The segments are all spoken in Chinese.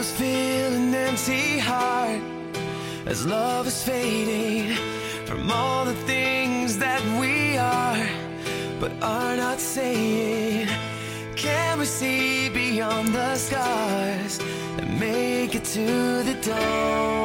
Fill an empty heart as love is fading from all the things that we are, but are not saying. Can we see beyond the scars and make it to the dawn?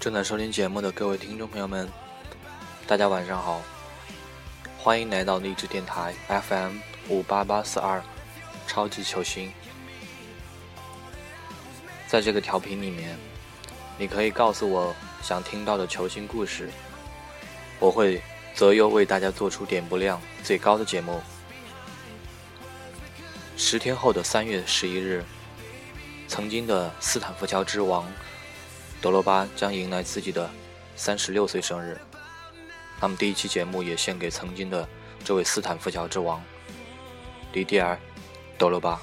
正在收听节目的各位听众朋友们，大家晚上好，欢迎来到励志电台 FM 五八八四二超级球星。在这个调频里面，你可以告诉我想听到的球星故事，我会择优为大家做出点播量最高的节目。十天后的三月十一日，曾经的斯坦福桥之王德罗巴将迎来自己的三十六岁生日。那么第一期节目也献给曾经的这位斯坦福桥之王迪迪尔·德罗巴。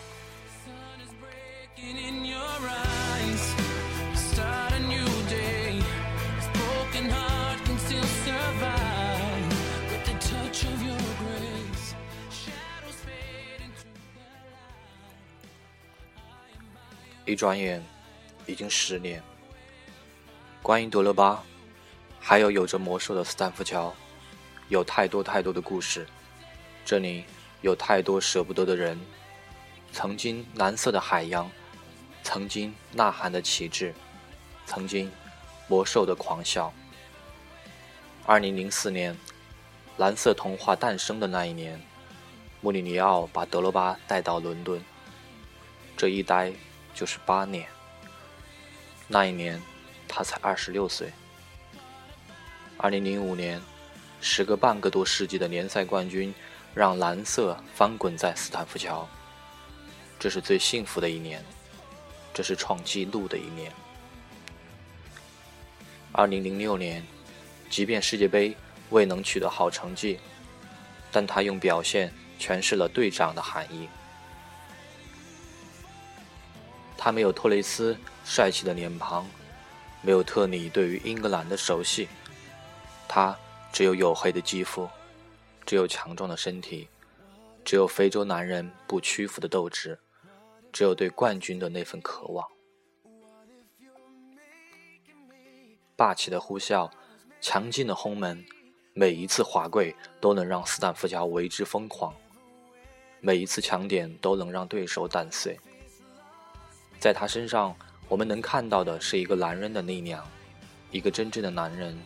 一转眼，已经十年。关于德罗巴，还有有着魔兽的斯坦福桥，有太多太多的故事。这里有太多舍不得的人，曾经蓝色的海洋，曾经呐喊的旗帜，曾经魔兽的狂笑。二零零四年，蓝色童话诞生的那一年，穆里尼奥把德罗巴带到伦敦。这一待就是八年。那一年，他才二十六岁。二零零五年，时隔半个多世纪的联赛冠军，让蓝色翻滚在斯坦福桥。这是最幸福的一年，这是创纪录的一年。二零零六年，即便世界杯未能取得好成绩，但他用表现诠释了队长的含义。他没有托雷斯帅气的脸庞，没有特里对于英格兰的熟悉，他只有黝黑的肌肤，只有强壮的身体，只有非洲男人不屈服的斗志，只有对冠军的那份渴望。霸气的呼啸，强劲的轰门，每一次滑跪都能让斯坦福桥为之疯狂，每一次抢点都能让对手胆碎。在他身上，我们能看到的是一个男人的力量，一个真正的男人，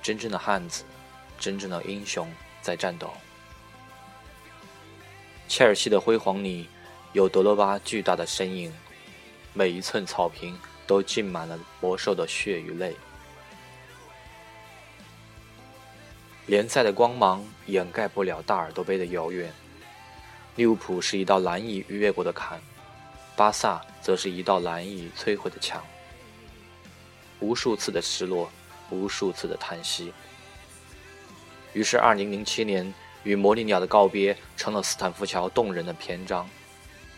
真正的汉子，真正的英雄在战斗。切尔西的辉煌里，有德罗巴巨大的身影，每一寸草坪都浸满了魔兽的血与泪。联赛的光芒掩盖不了大耳朵杯的遥远，利物浦是一道难以逾越过的坎。巴萨则是一道难以摧毁的墙。无数次的失落，无数次的叹息。于是，2007年与魔力鸟的告别成了斯坦福桥动人的篇章。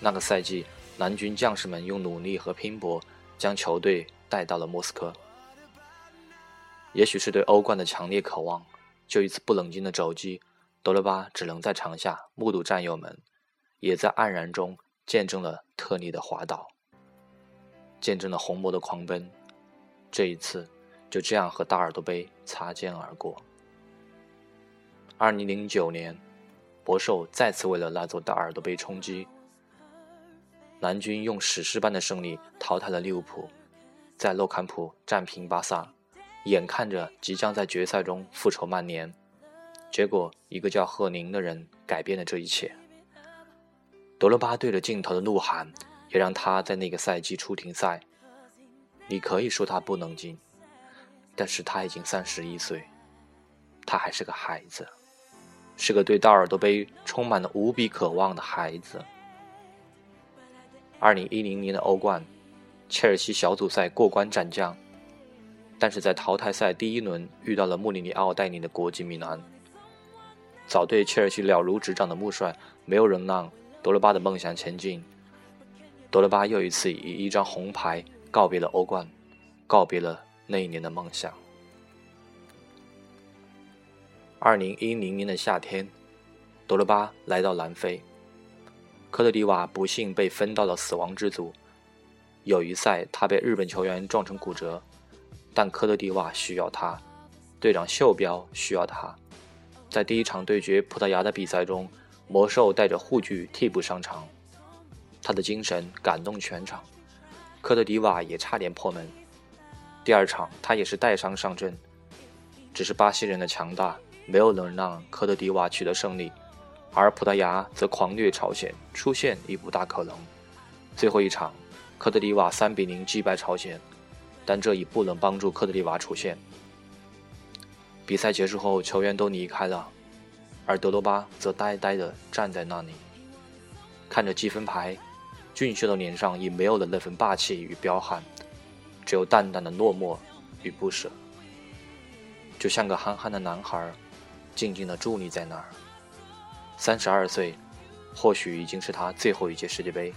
那个赛季，蓝军将士们用努力和拼搏将球队带到了莫斯科。也许是对欧冠的强烈渴望，就一次不冷静的肘击，德罗巴只能在场下目睹战友们，也在黯然中。见证了特里的滑倒，见证了红魔的狂奔，这一次就这样和大耳朵杯擦肩而过。二零零九年，博兽再次为了那座大耳朵杯冲击，蓝军用史诗般的胜利淘汰了利物浦，在洛坎普战平巴萨，眼看着即将在决赛中复仇曼联，结果一个叫赫宁的人改变了这一切。德罗巴对着镜头的怒喊，也让他在那个赛季出停赛。你可以说他不能进，但是他已经三十一岁，他还是个孩子，是个对大耳朵杯充满了无比渴望的孩子。二零一零年的欧冠，切尔西小组赛过关斩将，但是在淘汰赛第一轮遇到了穆里尼奥带领的国际米兰。早对切尔西了如指掌的穆帅，没有人让德罗巴的梦想前进。德罗巴又一次以一张红牌告别了欧冠，告别了那一年的梦想。二零一零年的夏天，德罗巴来到南非，科特迪瓦不幸被分到了死亡之组。友谊赛，他被日本球员撞成骨折，但科特迪瓦需要他，队长袖标需要他。在第一场对决葡萄牙的比赛中，魔兽带着护具替补上场。他的精神感动全场，科特迪瓦也差点破门。第二场他也是带伤上阵，只是巴西人的强大没有能让科特迪瓦取得胜利，而葡萄牙则狂虐朝鲜，出现已不大可能。最后一场，科特迪瓦三比零击败朝鲜，但这已不能帮助科特迪瓦出线。比赛结束后，球员都离开了，而德罗巴则呆呆地站在那里，看着积分牌。俊秀的脸上已没有了那份霸气与彪悍，只有淡淡的落寞与不舍，就像个憨憨的男孩，静静地伫立在那儿。三十二岁，或许已经是他最后一届世界杯。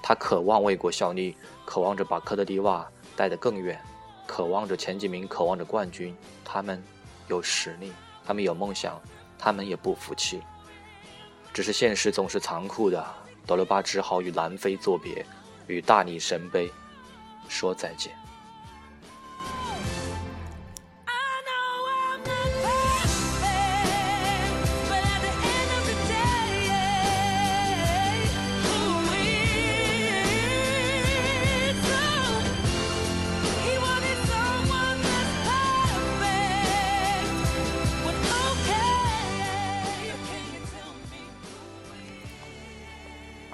他渴望为国效力，渴望着把科特迪瓦带得更远，渴望着前几名，渴望着冠军。他们有实力，他们有梦想，他们也不服气。只是现实总是残酷的。德罗巴只好与南非作别，与大力神杯说再见。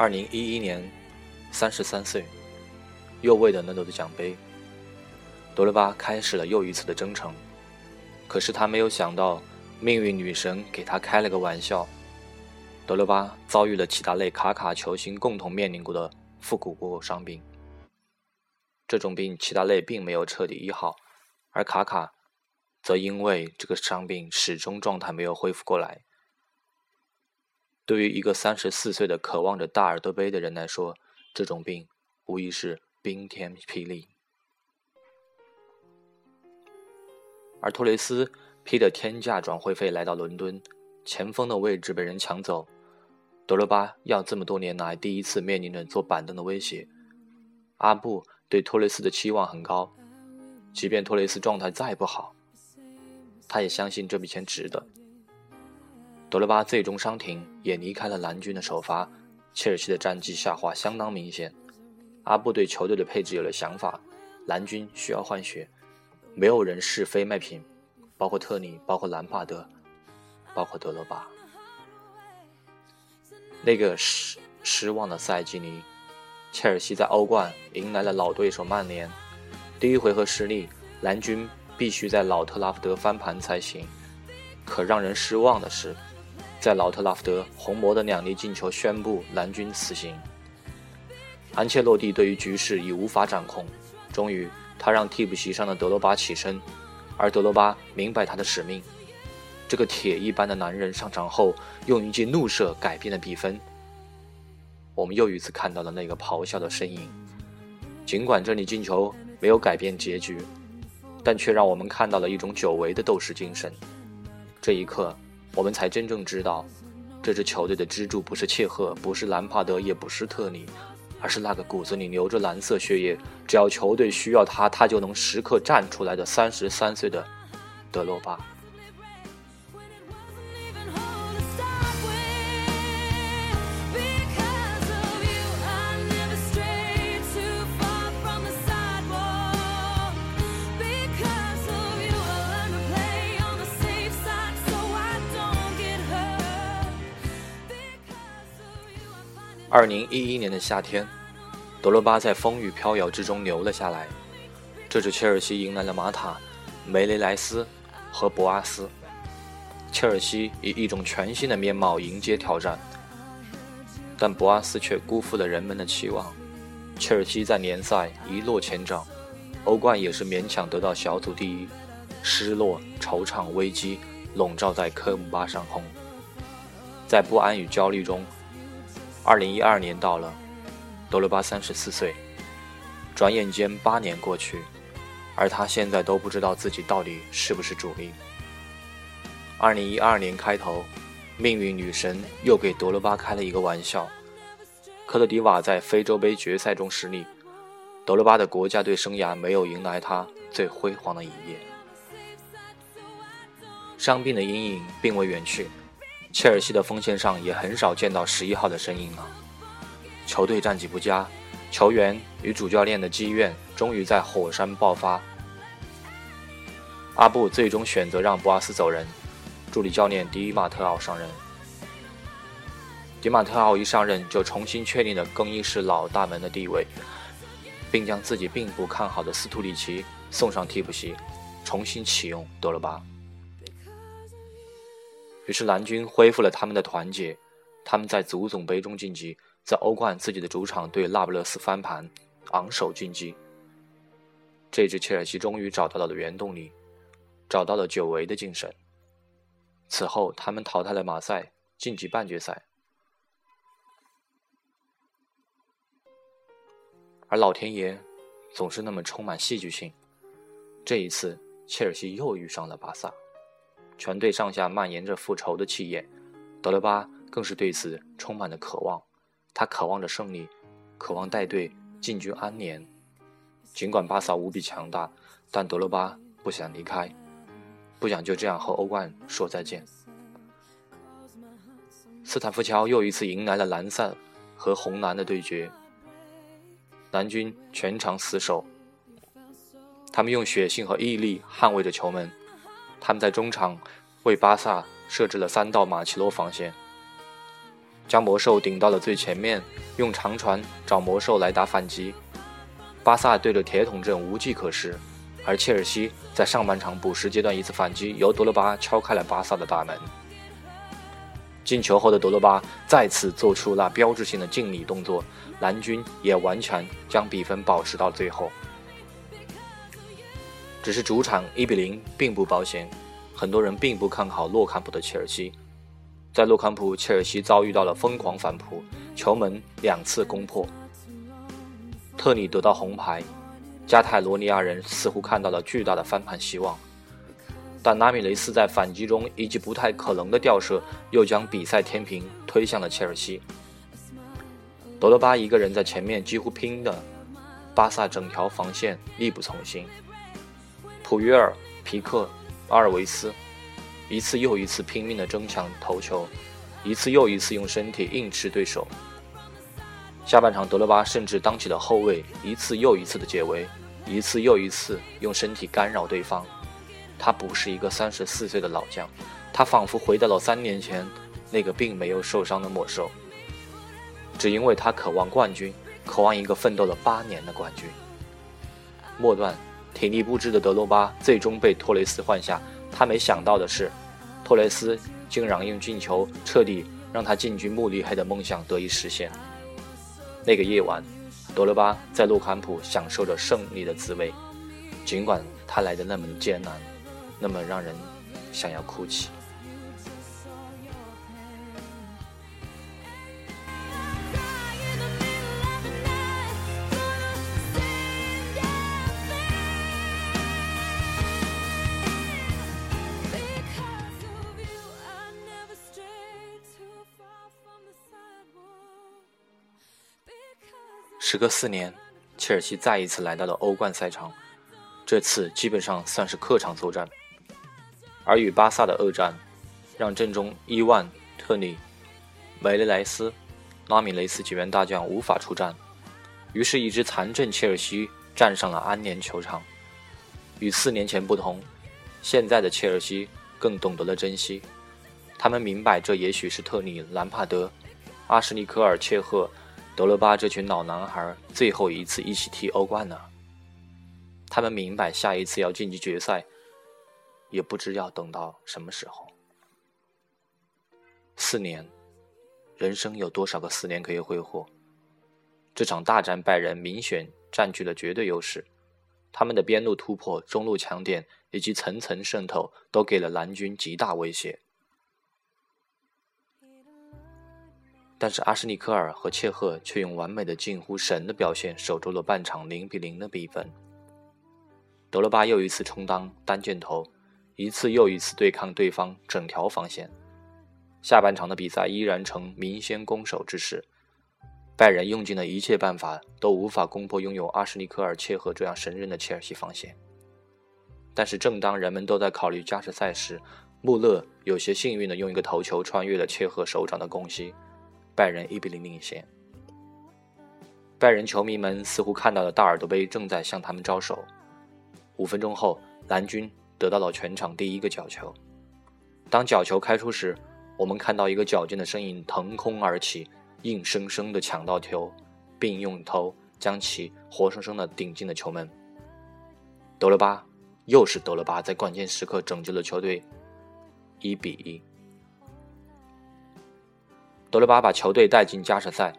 二零一一年，三十三岁，又为了那座奖杯，德罗巴开始了又一次的征程。可是他没有想到，命运女神给他开了个玩笑。德罗巴遭遇了齐达内、卡卡球星共同面临过的腹股沟伤病。这种病，齐达内并没有彻底医好，而卡卡则因为这个伤病始终状态没有恢复过来。对于一个三十四岁的渴望着大耳朵杯的人来说，这种病无疑是冰天霹雳。而托雷斯披着天价转会费来到伦敦，前锋的位置被人抢走，德罗巴要这么多年来第一次面临着坐板凳的威胁。阿布对托雷斯的期望很高，即便托雷斯状态再不好，他也相信这笔钱值得。德罗巴最终伤停，也离开了蓝军的首发。切尔西的战绩下滑相当明显。阿布对球队的配置有了想法，蓝军需要换血，没有人是非卖品，包括特里，包括兰帕德，包括德罗巴。那个失失望的赛季里，切尔西在欧冠迎来了老对手曼联。第一回合失利，蓝军必须在老特拉福德翻盘才行。可让人失望的是。在老特拉福德，红魔的两粒进球宣布蓝军死刑。安切洛蒂对于局势已无法掌控，终于他让替补席上的德罗巴起身，而德罗巴明白他的使命。这个铁一般的男人上场后，用一记怒射改变了比分。我们又一次看到了那个咆哮的身影。尽管这里进球没有改变结局，但却让我们看到了一种久违的斗士精神。这一刻。我们才真正知道，这支球队的支柱不是切赫，不是兰帕德，也不是特里，而是那个骨子里流着蓝色血液，只要球队需要他，他就能时刻站出来的三十三岁的德罗巴。二零一一年的夏天，德罗巴在风雨飘摇之中留了下来。这支切尔西迎来了马塔、梅雷莱斯和博阿斯。切尔西以一种全新的面貌迎接挑战，但博阿斯却辜负了人们的期望。切尔西在联赛一落千丈，欧冠也是勉强得到小组第一，失落、惆怅、危机笼罩在科姆巴上空。在不安与焦虑中，二零一二年到了，德罗巴三十四岁，转眼间八年过去，而他现在都不知道自己到底是不是主力。二零一二年开头，命运女神又给德罗巴开了一个玩笑，科特迪瓦在非洲杯决赛中失利，德罗巴的国家队生涯没有迎来他最辉煌的一页。伤病的阴影并未远去。切尔西的锋线上也很少见到十一号的身影了。球队战绩不佳，球员与主教练的积怨终于在火山爆发。阿布最终选择让博阿斯走人，助理教练迪马特奥上任。迪马特奥一上任就重新确定了更衣室老大门的地位，并将自己并不看好的斯图里奇送上替补席，重新启用德罗巴。于是蓝军恢复了他们的团结，他们在足总杯中晋级，在欧冠自己的主场对那不勒斯翻盘，昂首晋级。这支切尔西终于找到了原动力，找到了久违的精神。此后，他们淘汰了马赛，晋级半决赛。而老天爷总是那么充满戏剧性，这一次，切尔西又遇上了巴萨。全队上下蔓延着复仇的气焰，德罗巴更是对此充满了渴望。他渴望着胜利，渴望带队进军安联。尽管巴萨无比强大，但德罗巴不想离开，不想就这样和欧冠说再见。斯坦福桥又一次迎来了蓝色和红蓝的对决。蓝军全场死守，他们用血性和毅力捍卫着球门。他们在中场为巴萨设置了三道马奇罗防线，将魔兽顶到了最前面，用长传找魔兽来打反击。巴萨对着铁桶阵无计可施，而切尔西在上半场补时阶段一次反击，由德罗巴敲开了巴萨的大门。进球后的德罗巴再次做出那标志性的敬礼动作，蓝军也完全将比分保持到最后。只是主场一比零并不保险，很多人并不看好洛坎普的切尔西。在洛坎普，切尔西遭遇到了疯狂反扑，球门两次攻破。特里得到红牌，加泰罗尼亚人似乎看到了巨大的翻盘希望，但拉米雷斯在反击中以及不太可能的吊射，又将比赛天平推向了切尔西。德罗巴一个人在前面几乎拼的，巴萨整条防线力不从心。普约尔、皮克、阿尔维斯，一次又一次拼命的争抢头球，一次又一次用身体硬吃对手。下半场，德罗巴甚至当起了后卫，一次又一次的解围，一次又一次用身体干扰对方。他不是一个三十四岁的老将，他仿佛回到了三年前那个并没有受伤的魔兽。只因为他渴望冠军，渴望一个奋斗了八年的冠军。末段。体力不支的德罗巴最终被托雷斯换下。他没想到的是，托雷斯竟然用进球彻底让他进军慕尼黑的梦想得以实现。那个夜晚，德罗巴在洛坎普享受着胜利的滋味，尽管他来的那么艰难，那么让人想要哭泣。时隔四年，切尔西再一次来到了欧冠赛场，这次基本上算是客场作战。而与巴萨的恶战，让阵中伊万、特里、梅雷莱斯、拉米雷斯几员大将无法出战，于是，一支残阵切尔西站上了安联球场。与四年前不同，现在的切尔西更懂得了珍惜。他们明白，这也许是特里、兰帕德、阿什利科尔切赫。德罗巴这群老男孩最后一次一起踢欧冠呢。他们明白下一次要晋级决赛，也不知要等到什么时候。四年，人生有多少个四年可以挥霍？这场大战，拜仁明显占据了绝对优势。他们的边路突破、中路强点以及层层渗透，都给了蓝军极大威胁。但是阿什利科尔和切赫却用完美的近乎神的表现守住了半场零比零的比分。德罗巴又一次充当单箭头，一次又一次对抗对方整条防线。下半场的比赛依然呈明显攻守之势，拜仁用尽了一切办法都无法攻破拥有阿什利科尔、切赫这样神人的切尔西防线。但是，正当人们都在考虑加时赛时，穆勒有些幸运地用一个头球穿越了切赫手掌的空隙，拜仁一比零领先。拜仁球迷们似乎看到了大耳朵杯正在向他们招手。五分钟后，蓝军得到了全场第一个角球。当角球开出时，我们看到一个矫健的身影腾空而起，硬生生地抢到球，并用头将其活生生地顶进了球门。德罗巴。又是德罗巴在关键时刻拯救了球队，一比一。德罗巴把球队带进加时赛，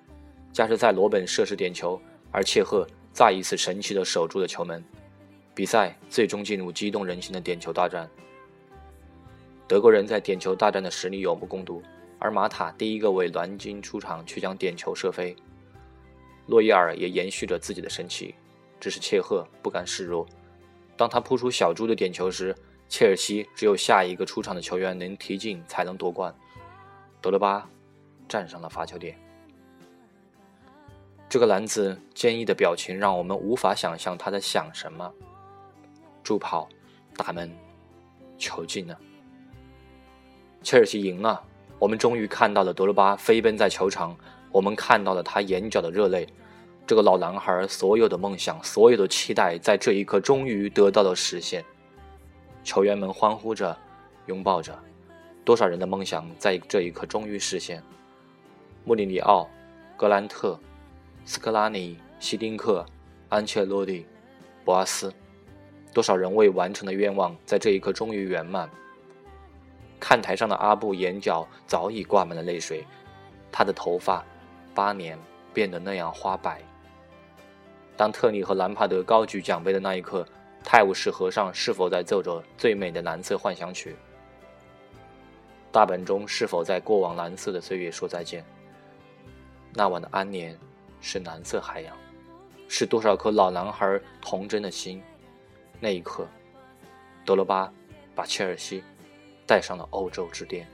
加时赛罗本射失点球，而切赫再一次神奇的守住了球门，比赛最终进入激动人心的点球大战。德国人在点球大战的实力有目共睹，而马塔第一个为蓝军出场去将点球射飞，洛伊尔也延续着自己的神奇，只是切赫不甘示弱。当他扑出小猪的点球时，切尔西只有下一个出场的球员能踢进才能夺冠。德罗巴站上了罚球点，这个男子坚毅的表情让我们无法想象他在想什么。助跑，打门，球进了，切尔西赢了。我们终于看到了德罗巴飞奔在球场，我们看到了他眼角的热泪。这个老男孩所有的梦想，所有的期待，在这一刻终于得到了实现。球员们欢呼着，拥抱着，多少人的梦想在这一刻终于实现。穆里尼奥、格兰特、斯科拉尼、希丁克、安切洛蒂、博阿斯，多少人未完成的愿望在这一刻终于圆满。看台上的阿布眼角早已挂满了泪水，他的头发，八年变得那样花白。当特里和兰帕德高举奖杯的那一刻，泰晤士河上是否在奏着最美的蓝色幻想曲？大本钟是否在过往蓝色的岁月说再见？那晚的安眠是蓝色海洋，是多少颗老男孩童真的心？那一刻，德罗巴把切尔西带上了欧洲之巅。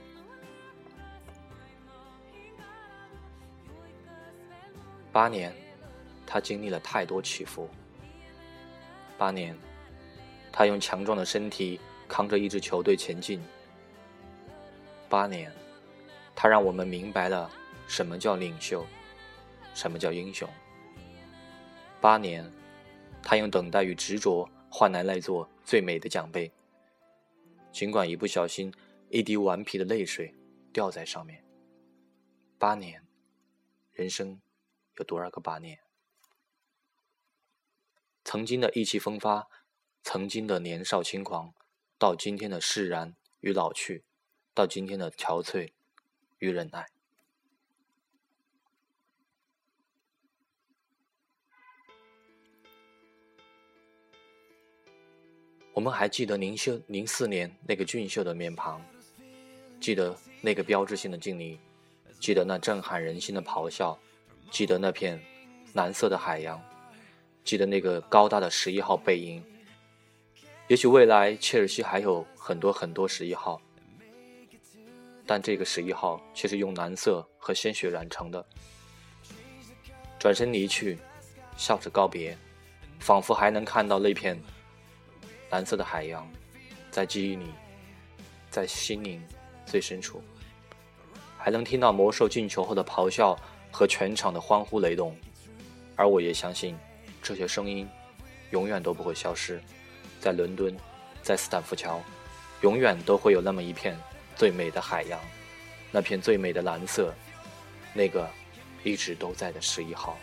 八年。他经历了太多起伏。八年，他用强壮的身体扛着一支球队前进。八年，他让我们明白了什么叫领袖，什么叫英雄。八年，他用等待与执着换来那座最美的奖杯。尽管一不小心，一滴顽皮的泪水掉在上面。八年，人生有多少个八年？曾经的意气风发，曾经的年少轻狂，到今天的释然与老去，到今天的憔悴与忍耐。我们还记得零秀零四年那个俊秀的面庞，记得那个标志性的敬礼，记得那震撼人心的咆哮，记得那片蓝色的海洋。记得那个高大的十一号背影。也许未来切尔西还有很多很多十一号，但这个十一号却是用蓝色和鲜血染成的。转身离去，笑着告别，仿佛还能看到那片蓝色的海洋，在记忆里，在心灵最深处，还能听到魔兽进球后的咆哮和全场的欢呼雷动。而我也相信。这些声音永远都不会消失，在伦敦，在斯坦福桥，永远都会有那么一片最美的海洋，那片最美的蓝色，那个一直都在的十一号。